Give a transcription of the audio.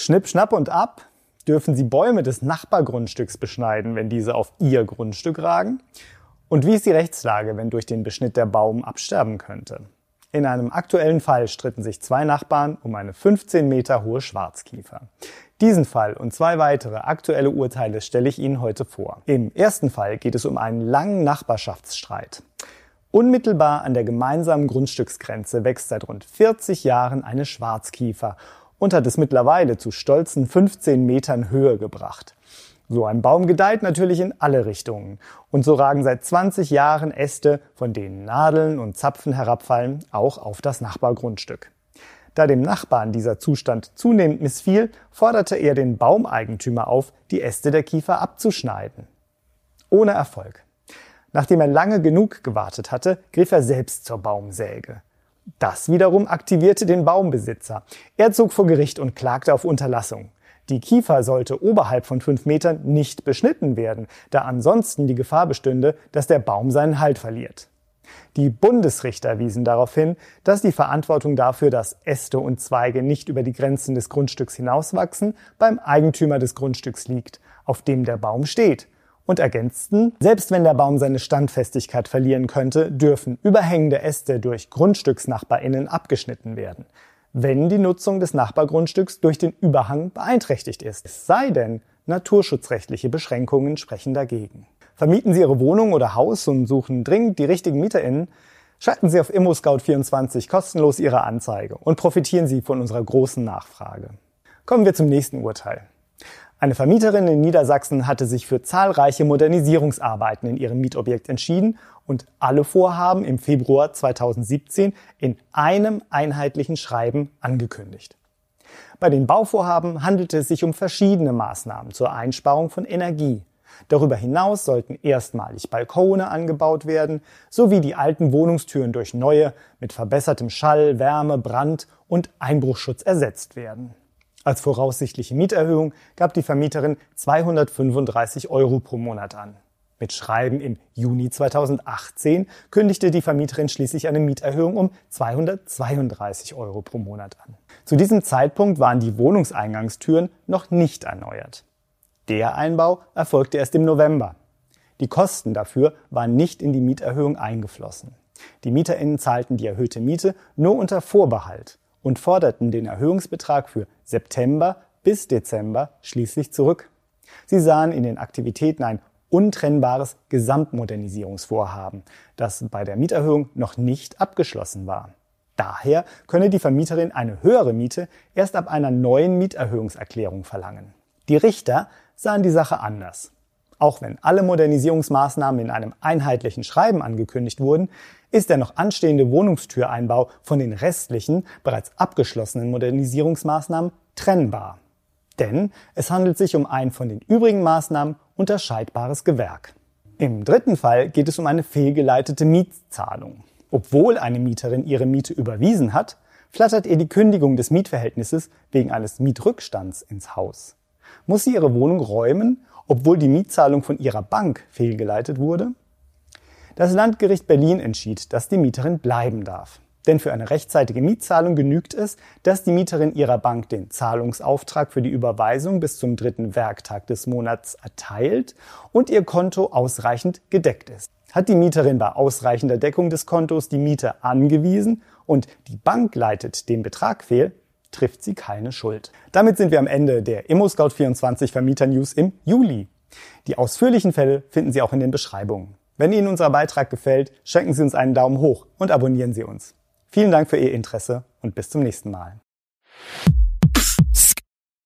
Schnipp, schnapp und ab dürfen Sie Bäume des Nachbargrundstücks beschneiden, wenn diese auf Ihr Grundstück ragen? Und wie ist die Rechtslage, wenn durch den Beschnitt der Baum absterben könnte? In einem aktuellen Fall stritten sich zwei Nachbarn um eine 15 Meter hohe Schwarzkiefer. Diesen Fall und zwei weitere aktuelle Urteile stelle ich Ihnen heute vor. Im ersten Fall geht es um einen langen Nachbarschaftsstreit. Unmittelbar an der gemeinsamen Grundstücksgrenze wächst seit rund 40 Jahren eine Schwarzkiefer und hat es mittlerweile zu stolzen 15 Metern Höhe gebracht. So ein Baum gedeiht natürlich in alle Richtungen. Und so ragen seit 20 Jahren Äste, von denen Nadeln und Zapfen herabfallen, auch auf das Nachbargrundstück. Da dem Nachbarn dieser Zustand zunehmend missfiel, forderte er den Baumeigentümer auf, die Äste der Kiefer abzuschneiden. Ohne Erfolg. Nachdem er lange genug gewartet hatte, griff er selbst zur Baumsäge. Das wiederum aktivierte den Baumbesitzer. Er zog vor Gericht und klagte auf Unterlassung. Die Kiefer sollte oberhalb von fünf Metern nicht beschnitten werden, da ansonsten die Gefahr bestünde, dass der Baum seinen Halt verliert. Die Bundesrichter wiesen darauf hin, dass die Verantwortung dafür, dass Äste und Zweige nicht über die Grenzen des Grundstücks hinauswachsen, beim Eigentümer des Grundstücks liegt, auf dem der Baum steht, und ergänzten, selbst wenn der Baum seine Standfestigkeit verlieren könnte, dürfen überhängende Äste durch Grundstücksnachbarinnen abgeschnitten werden, wenn die Nutzung des Nachbargrundstücks durch den Überhang beeinträchtigt ist. Es sei denn, naturschutzrechtliche Beschränkungen sprechen dagegen. Vermieten Sie Ihre Wohnung oder Haus und suchen dringend die richtigen MieterInnen? Schalten Sie auf ImmoScout24 kostenlos Ihre Anzeige und profitieren Sie von unserer großen Nachfrage. Kommen wir zum nächsten Urteil. Eine Vermieterin in Niedersachsen hatte sich für zahlreiche Modernisierungsarbeiten in ihrem Mietobjekt entschieden und alle Vorhaben im Februar 2017 in einem einheitlichen Schreiben angekündigt. Bei den Bauvorhaben handelte es sich um verschiedene Maßnahmen zur Einsparung von Energie. Darüber hinaus sollten erstmalig Balkone angebaut werden, sowie die alten Wohnungstüren durch neue mit verbessertem Schall, Wärme, Brand und Einbruchschutz ersetzt werden. Als voraussichtliche Mieterhöhung gab die Vermieterin 235 Euro pro Monat an. Mit Schreiben im Juni 2018 kündigte die Vermieterin schließlich eine Mieterhöhung um 232 Euro pro Monat an. Zu diesem Zeitpunkt waren die Wohnungseingangstüren noch nicht erneuert. Der Einbau erfolgte erst im November. Die Kosten dafür waren nicht in die Mieterhöhung eingeflossen. Die MieterInnen zahlten die erhöhte Miete nur unter Vorbehalt und forderten den Erhöhungsbetrag für September bis Dezember schließlich zurück. Sie sahen in den Aktivitäten ein untrennbares Gesamtmodernisierungsvorhaben, das bei der Mieterhöhung noch nicht abgeschlossen war. Daher könne die Vermieterin eine höhere Miete erst ab einer neuen Mieterhöhungserklärung verlangen. Die Richter sahen die Sache anders. Auch wenn alle Modernisierungsmaßnahmen in einem einheitlichen Schreiben angekündigt wurden, ist der noch anstehende Wohnungstüreinbau von den restlichen, bereits abgeschlossenen Modernisierungsmaßnahmen trennbar. Denn es handelt sich um ein von den übrigen Maßnahmen unterscheidbares Gewerk. Im dritten Fall geht es um eine fehlgeleitete Mietzahlung. Obwohl eine Mieterin ihre Miete überwiesen hat, flattert ihr die Kündigung des Mietverhältnisses wegen eines Mietrückstands ins Haus. Muss sie ihre Wohnung räumen, obwohl die Mietzahlung von ihrer Bank fehlgeleitet wurde? Das Landgericht Berlin entschied, dass die Mieterin bleiben darf. Denn für eine rechtzeitige Mietzahlung genügt es, dass die Mieterin ihrer Bank den Zahlungsauftrag für die Überweisung bis zum dritten Werktag des Monats erteilt und ihr Konto ausreichend gedeckt ist. Hat die Mieterin bei ausreichender Deckung des Kontos die Miete angewiesen und die Bank leitet den Betrag fehl, trifft sie keine Schuld. Damit sind wir am Ende der ImmoScout24 Vermieter News im Juli. Die ausführlichen Fälle finden Sie auch in den Beschreibungen. Wenn Ihnen unser Beitrag gefällt, schenken Sie uns einen Daumen hoch und abonnieren Sie uns. Vielen Dank für Ihr Interesse und bis zum nächsten Mal.